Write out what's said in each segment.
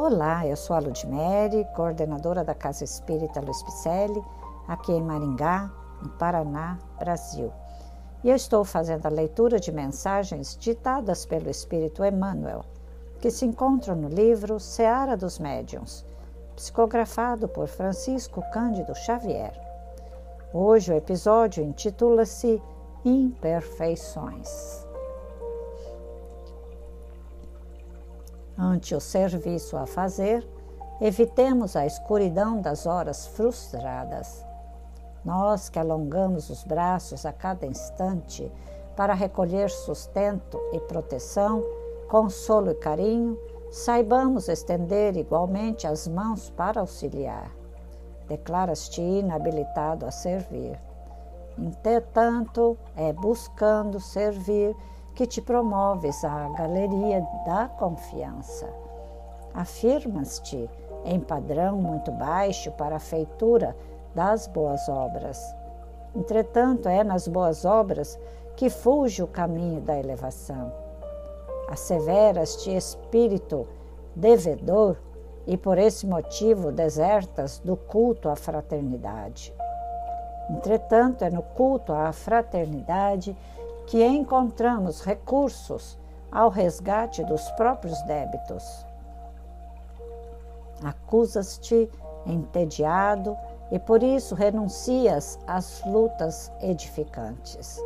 Olá, eu sou a Ludmere, coordenadora da Casa Espírita Luiz Picelli, aqui em Maringá, no Paraná, Brasil. E eu estou fazendo a leitura de mensagens ditadas pelo Espírito Emmanuel, que se encontram no livro Seara dos Médiuns, psicografado por Francisco Cândido Xavier. Hoje o episódio intitula-se Imperfeições. Ante o serviço a fazer, evitemos a escuridão das horas frustradas. Nós que alongamos os braços a cada instante para recolher sustento e proteção, consolo e carinho, saibamos estender igualmente as mãos para auxiliar. Declaras-te inabilitado a servir. Entretanto, é buscando servir que te promoves à galeria da confiança. Afirmas-te em padrão muito baixo para a feitura das boas obras. Entretanto, é nas boas obras que fulge o caminho da elevação. Asseveras-te espírito devedor e por esse motivo desertas do culto à fraternidade. Entretanto, é no culto à fraternidade que encontramos recursos ao resgate dos próprios débitos. Acusas-te entediado e por isso renuncias às lutas edificantes.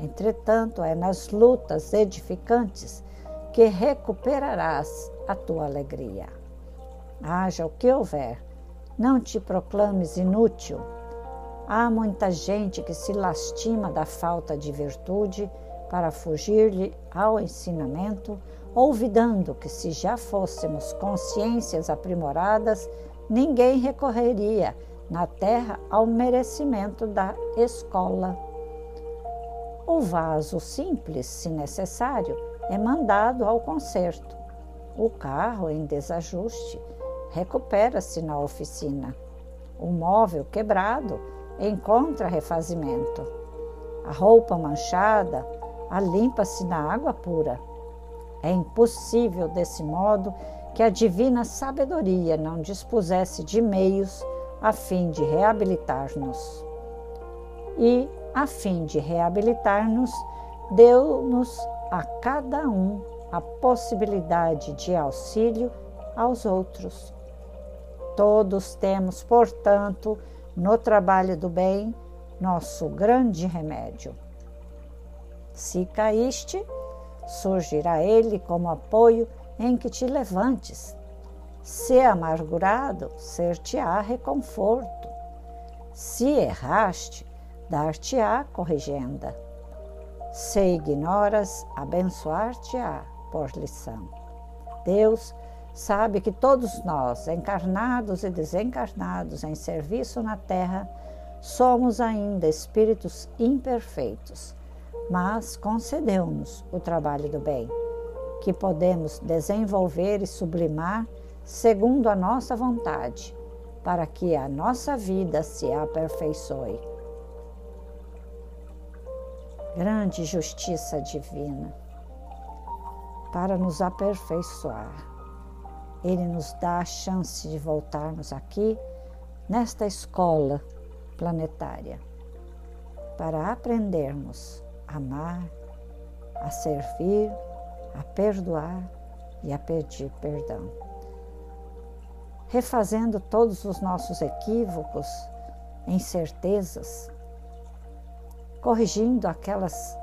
Entretanto, é nas lutas edificantes que recuperarás a tua alegria. Haja o que houver, não te proclames inútil Há muita gente que se lastima da falta de virtude para fugir-lhe ao ensinamento, olvidando que se já fôssemos consciências aprimoradas, ninguém recorreria na terra ao merecimento da escola. O vaso simples, se necessário, é mandado ao conserto. O carro em desajuste recupera-se na oficina. O móvel quebrado encontra refazimento. A roupa manchada a limpa-se na água pura. É impossível, desse modo, que a divina sabedoria não dispusesse de meios a fim de reabilitar-nos. E, a fim de reabilitar-nos, deu-nos a cada um a possibilidade de auxílio aos outros. Todos temos, portanto, no trabalho do bem, nosso grande remédio. Se caíste, surgirá ele como apoio em que te levantes. Se amargurado, ser-te-á reconforto. Se erraste, dar-te-á corrigenda. Se ignoras, abençoar-te-á por lição. Deus sabe que todos nós, encarnados e desencarnados em serviço na Terra, somos ainda espíritos imperfeitos, mas concedeu-nos o trabalho do bem, que podemos desenvolver e sublimar segundo a nossa vontade, para que a nossa vida se aperfeiçoe. Grande justiça divina para nos aperfeiçoar ele nos dá a chance de voltarmos aqui nesta escola planetária para aprendermos a amar, a servir, a perdoar e a pedir perdão. Refazendo todos os nossos equívocos, incertezas, corrigindo aquelas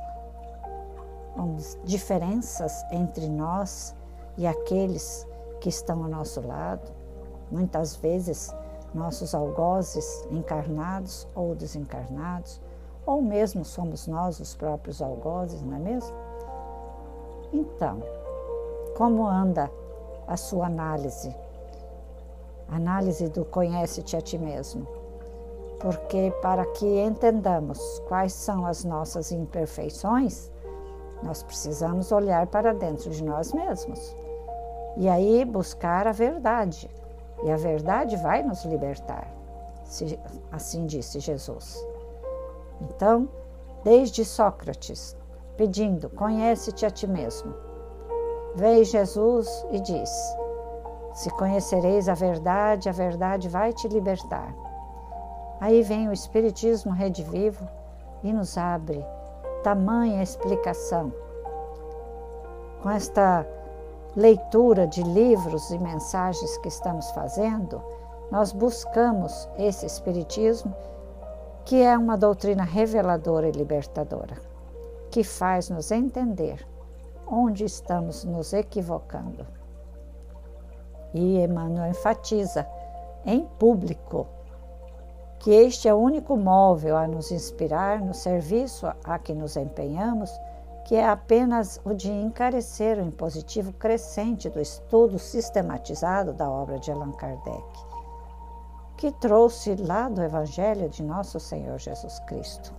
diferenças entre nós e aqueles que estão ao nosso lado, muitas vezes nossos algozes encarnados ou desencarnados, ou mesmo somos nós os próprios algozes, não é mesmo? Então, como anda a sua análise? Análise do conhece-te a ti mesmo. Porque para que entendamos quais são as nossas imperfeições, nós precisamos olhar para dentro de nós mesmos. E aí buscar a verdade. E a verdade vai nos libertar, assim disse Jesus. Então, desde Sócrates, pedindo: Conhece-te a ti mesmo. Veio Jesus e diz: Se conhecereis a verdade, a verdade vai te libertar. Aí vem o Espiritismo Redivivo e nos abre tamanha explicação. Com esta leitura de livros e mensagens que estamos fazendo, nós buscamos esse Espiritismo, que é uma doutrina reveladora e libertadora, que faz nos entender onde estamos nos equivocando. E Emmanuel enfatiza em público que este é o único móvel a nos inspirar no serviço a que nos empenhamos que é apenas o de encarecer o impositivo crescente do estudo sistematizado da obra de Allan Kardec, que trouxe lá do Evangelho de Nosso Senhor Jesus Cristo.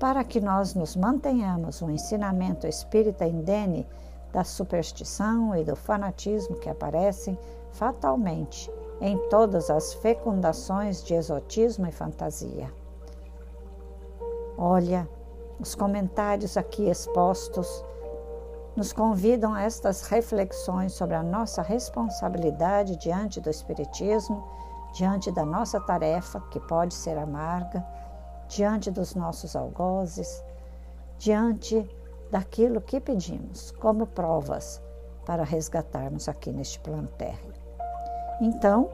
Para que nós nos mantenhamos o ensinamento espírita indene da superstição e do fanatismo que aparecem fatalmente em todas as fecundações de exotismo e fantasia. Olha, os comentários aqui expostos nos convidam a estas reflexões sobre a nossa responsabilidade diante do Espiritismo, diante da nossa tarefa, que pode ser amarga, diante dos nossos algozes, diante daquilo que pedimos como provas para resgatarmos aqui neste plano térreo. Então,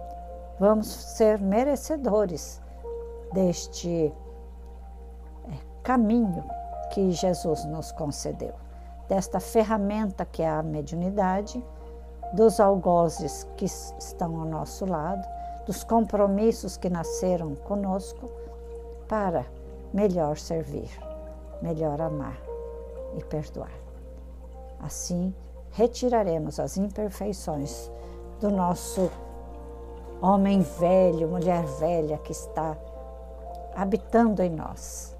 vamos ser merecedores deste caminho que Jesus nos concedeu, desta ferramenta que é a mediunidade, dos algozes que estão ao nosso lado, dos compromissos que nasceram conosco para melhor servir, melhor amar e perdoar. Assim, retiraremos as imperfeições do nosso homem velho, mulher velha que está habitando em nós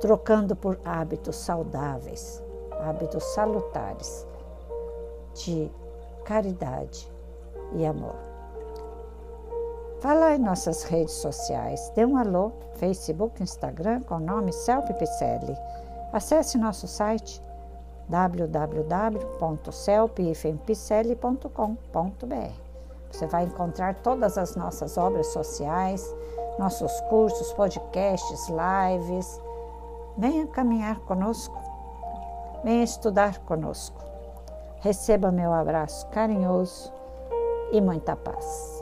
trocando por hábitos saudáveis, hábitos salutares de caridade e amor. Vá lá em nossas redes sociais, dê um alô, Facebook, Instagram, com o nome Celpe Picelli. Acesse nosso site www.celpifempicelli.com.br. Você vai encontrar todas as nossas obras sociais, nossos cursos, podcasts, lives, Venha caminhar conosco, venha estudar conosco. Receba meu abraço carinhoso e muita paz.